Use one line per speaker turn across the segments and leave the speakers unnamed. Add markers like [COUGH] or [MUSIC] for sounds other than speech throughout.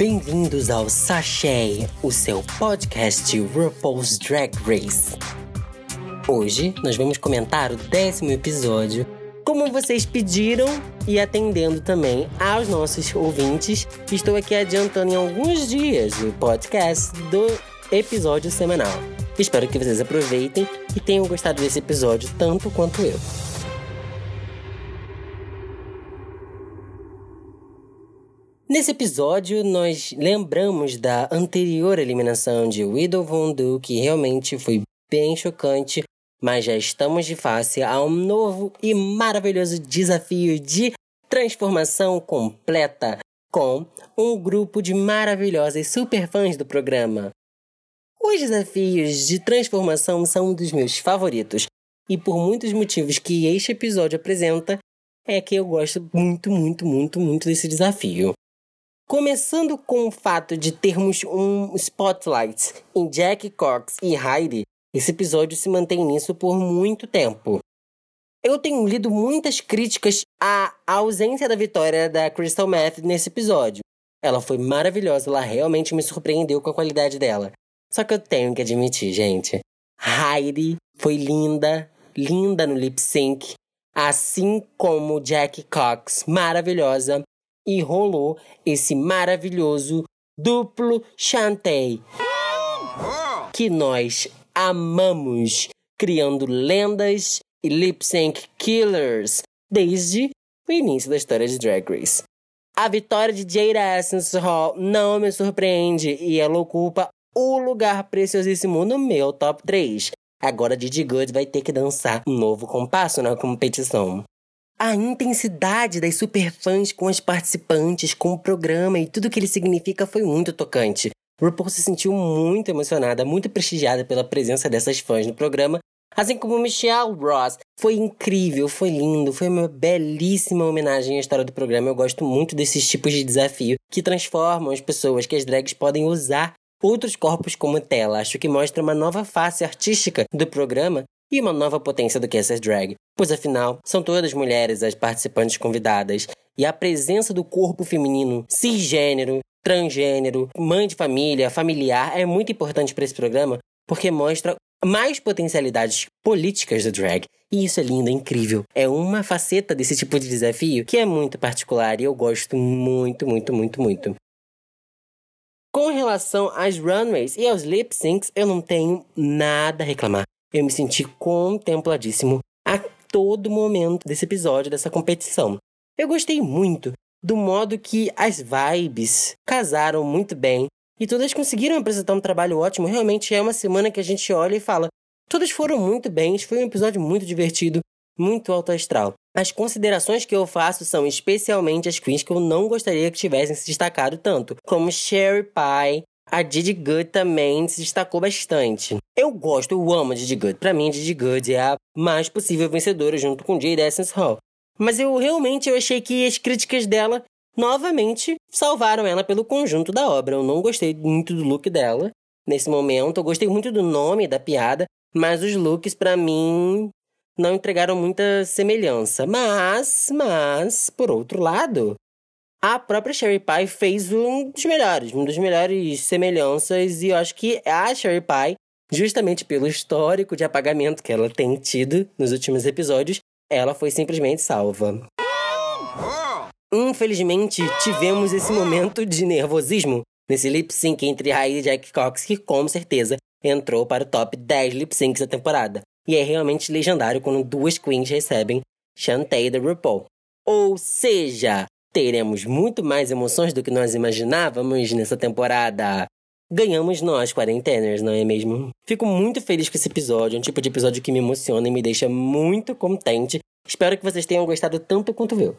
Bem-vindos ao Sachê, o seu podcast RuPaul's Drag Race. Hoje nós vamos comentar o décimo episódio, como vocês pediram e atendendo também aos nossos ouvintes. Estou aqui adiantando em alguns dias o podcast do episódio semanal. Espero que vocês aproveitem e tenham gostado desse episódio tanto quanto eu. Nesse episódio, nós lembramos da anterior eliminação de Widow Von Du, que realmente foi bem chocante, mas já estamos de face a um novo e maravilhoso desafio de transformação completa com um grupo de maravilhosas superfãs do programa. Os desafios de transformação são um dos meus favoritos, e por muitos motivos que este episódio apresenta, é que eu gosto muito, muito, muito, muito desse desafio. Começando com o fato de termos um spotlight em Jack Cox e Heidi, esse episódio se mantém nisso por muito tempo. Eu tenho lido muitas críticas à ausência da vitória da Crystal Meth nesse episódio. Ela foi maravilhosa, ela realmente me surpreendeu com a qualidade dela. Só que eu tenho que admitir, gente, Heidi foi linda, linda no lip sync, assim como Jack Cox, maravilhosa e rolou esse maravilhoso duplo chantei que nós amamos, criando lendas e lip sync killers desde o início da história de Drag Race. A vitória de Jada Essence Hall não me surpreende e ela ocupa o lugar preciosíssimo no meu top 3. Agora Didi Good vai ter que dançar um novo compasso na competição. A intensidade das superfãs com as participantes, com o programa e tudo que ele significa foi muito tocante. RuPaul se sentiu muito emocionada, muito prestigiada pela presença dessas fãs no programa, assim como Michelle Ross. Foi incrível, foi lindo, foi uma belíssima homenagem à história do programa. Eu gosto muito desses tipos de desafio que transformam as pessoas, que as drags podem usar outros corpos como tela. Acho que mostra uma nova face artística do programa e uma nova potência do que essas drag, pois afinal são todas mulheres as participantes convidadas e a presença do corpo feminino cisgênero, transgênero, mãe de família, familiar é muito importante para esse programa porque mostra mais potencialidades políticas do drag. E isso é lindo, é incrível. É uma faceta desse tipo de desafio que é muito particular e eu gosto muito, muito, muito, muito. Com relação às runways e aos lip syncs, eu não tenho nada a reclamar. Eu me senti contempladíssimo a todo momento desse episódio, dessa competição. Eu gostei muito do modo que as vibes casaram muito bem e todas conseguiram apresentar um trabalho ótimo. Realmente é uma semana que a gente olha e fala: todas foram muito bem, foi um episódio muito divertido, muito alto astral. As considerações que eu faço são especialmente as queens que eu não gostaria que tivessem se destacado tanto, como Sherry Pie, a Didi Good também se destacou bastante. Eu gosto, eu amo a Didi Good. Pra mim, a Didi Good é a mais possível vencedora junto com Jade Essence Hall. Mas eu realmente eu achei que as críticas dela novamente salvaram ela pelo conjunto da obra. Eu não gostei muito do look dela nesse momento. Eu gostei muito do nome da piada, mas os looks para mim não entregaram muita semelhança. Mas, mas, por outro lado, a própria Sherry Pie fez um dos melhores, um dos melhores semelhanças, e eu acho que a Sherry Pie, justamente pelo histórico de apagamento que ela tem tido nos últimos episódios, ela foi simplesmente salva. Infelizmente, tivemos esse momento de nervosismo nesse lip sync entre Heidi e Jack Cox, que com certeza entrou para o top 10 lip syncs da temporada. E é realmente legendário quando duas queens recebem Shantae da RuPaul. Ou seja, Teremos muito mais emoções do que nós imaginávamos nessa temporada. Ganhamos nós, quarenteners, não é mesmo? Fico muito feliz com esse episódio, é um tipo de episódio que me emociona e me deixa muito contente. Espero que vocês tenham gostado tanto quanto eu.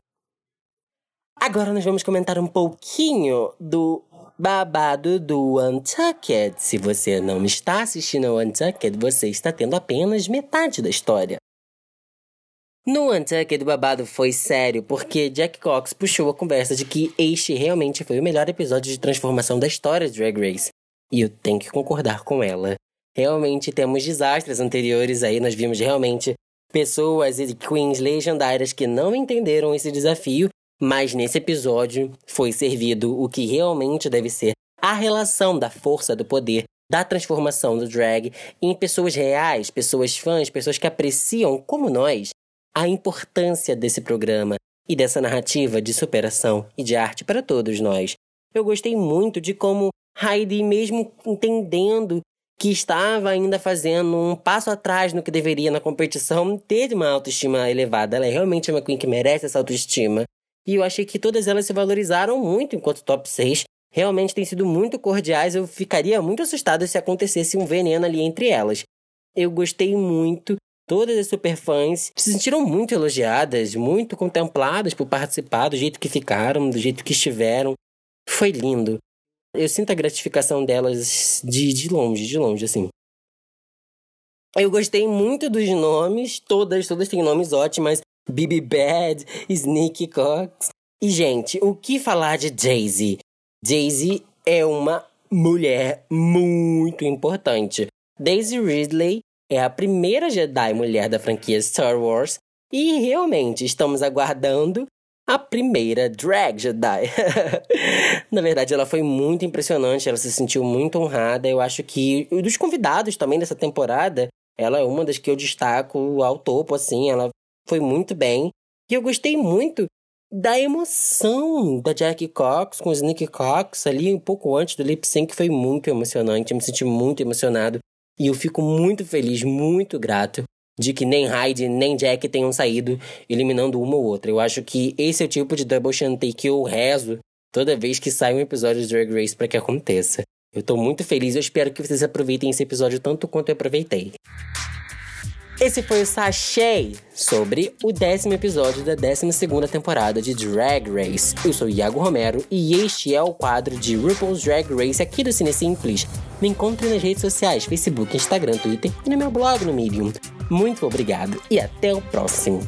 Agora nós vamos comentar um pouquinho do babado do Untucked. Se você não está assistindo ao Untucked, você está tendo apenas metade da história. No Untucked, o babado foi sério porque Jack Cox puxou a conversa de que este realmente foi o melhor episódio de transformação da história de Drag Race. E eu tenho que concordar com ela. Realmente temos desastres anteriores aí, nós vimos realmente pessoas e queens legendárias que não entenderam esse desafio Mas nesse episódio foi servido o que realmente deve ser a relação da força do poder, da transformação do drag em pessoas reais, pessoas fãs, pessoas que apreciam, como nós, a importância desse programa e dessa narrativa de superação e de arte para todos nós. Eu gostei muito de como Heidi, mesmo entendendo que estava ainda fazendo um passo atrás no que deveria na competição, teve uma autoestima elevada. Ela é realmente uma queen que merece essa autoestima. E eu achei que todas elas se valorizaram muito enquanto top 6. Realmente têm sido muito cordiais. Eu ficaria muito assustado se acontecesse um veneno ali entre elas. Eu gostei muito. Todas as superfãs se sentiram muito elogiadas, muito contempladas por participar do jeito que ficaram, do jeito que estiveram. Foi lindo. Eu sinto a gratificação delas de, de longe, de longe, assim. Eu gostei muito dos nomes, todas, todas têm nomes ótimos. Bibi Bad, Sneaky Cox. E, gente, o que falar de Jay-Z? Jay-Z é uma mulher muito importante. Daisy Ridley é a primeira Jedi mulher da franquia Star Wars e realmente estamos aguardando a primeira drag Jedi. [LAUGHS] Na verdade, ela foi muito impressionante, ela se sentiu muito honrada. Eu acho que dos convidados também dessa temporada, ela é uma das que eu destaco ao topo, assim. Ela foi muito bem. E eu gostei muito da emoção da Jackie Cox com o Nick Cox ali um pouco antes do lip sync foi muito emocionante. Eu me senti muito emocionado e eu fico muito feliz, muito grato de que nem Hyde nem Jack tenham saído eliminando uma ou outra. Eu acho que esse é o tipo de double shantay que eu rezo toda vez que sai um episódio de Drag Race para que aconteça. Eu tô muito feliz eu espero que vocês aproveitem esse episódio tanto quanto eu aproveitei. Esse foi o Sachê sobre o décimo episódio da décima segunda temporada de Drag Race. Eu sou Iago Romero e este é o quadro de RuPaul's Drag Race aqui do Cine Simples. Me encontre nas redes sociais, Facebook, Instagram, Twitter e no meu blog no Medium. Muito obrigado e até o próximo.